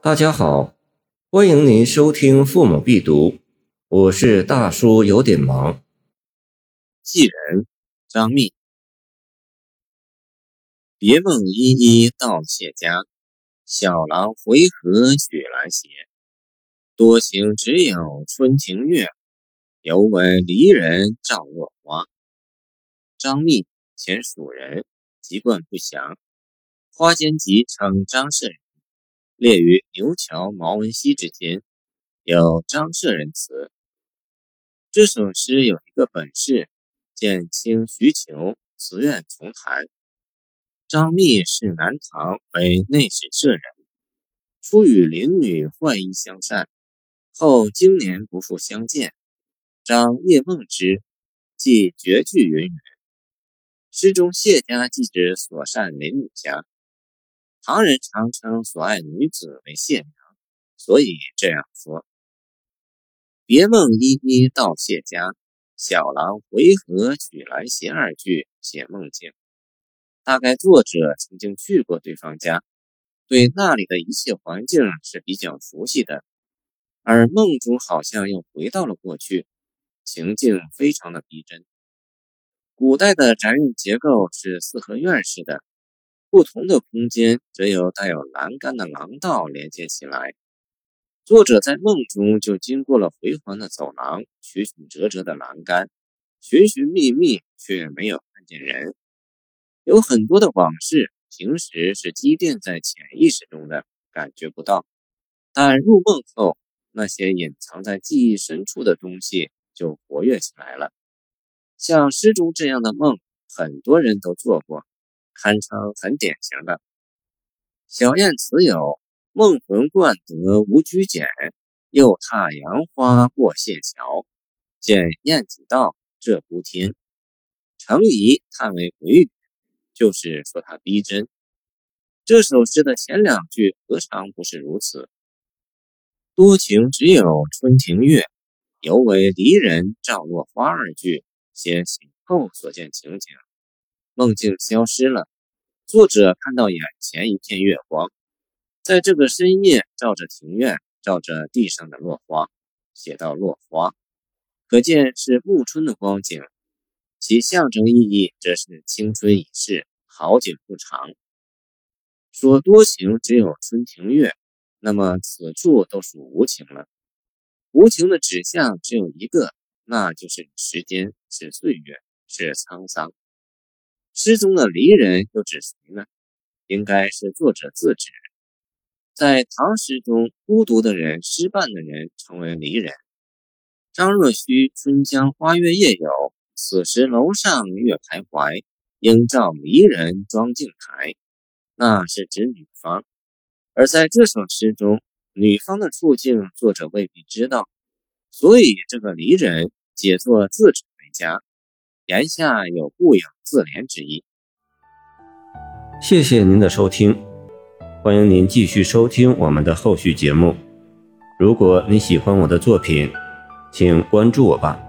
大家好，欢迎您收听《父母必读》，我是大叔，有点忙。寄人，张密。别梦依依到谢家，小郎回河取兰斜。多情只有春庭月，犹闻离人照落花。张密，前蜀人，籍贯不详。花间集称张舍人，列于牛桥毛文熙之间，有张舍人词。这首诗有一个本事，减轻需求，词愿从谈。张密是南唐为内史舍人，初与邻女坏衣相善，后经年不复相见。张夜梦之，即绝句云云。诗中谢家即指所善邻女家。唐人常称所爱女子为谢娘，所以这样说：“别梦依依到谢家，小郎回合取兰鞋。”二句写梦境，大概作者曾经去过对方家，对那里的一切环境是比较熟悉的，而梦中好像又回到了过去，情境非常的逼真。古代的宅院结构是四合院式的。不同的空间则有带有栏杆的廊道连接起来。作者在梦中就经过了回环的走廊，曲曲折折的栏杆，寻寻觅觅却没有看见人。有很多的往事，平时是积淀在潜意识中的，感觉不到，但入梦后，那些隐藏在记忆深处的东西就活跃起来了。像诗中这样的梦，很多人都做过。堪称很典型的。小燕词有“梦魂惯得无拘简，又踏杨花过谢桥。见燕子道，这孤天。”程颐叹为回语，就是说他逼真。这首诗的前两句何尝不是如此？多情只有春庭月，犹为离人照落花。二句写醒后所见情景。梦境消失了，作者看到眼前一片月光，在这个深夜照着庭院，照着地上的落花，写到落花，可见是暮春的光景，其象征意义则是青春已逝，好景不长。说多情只有春庭月，那么此处都属无情了。无情的指向只有一个，那就是时间，是岁月，是沧桑。诗中的离人又指谁呢？应该是作者自指。在唐诗中，孤独的人、失伴的人称为离人。张若虚《春江花月夜》有“此时楼上月徘徊，应照离人妆镜台”，那是指女方。而在这首诗中，女方的处境作者未必知道，所以这个离人解作自指为佳。言下有故有自怜之意。谢谢您的收听，欢迎您继续收听我们的后续节目。如果你喜欢我的作品，请关注我吧。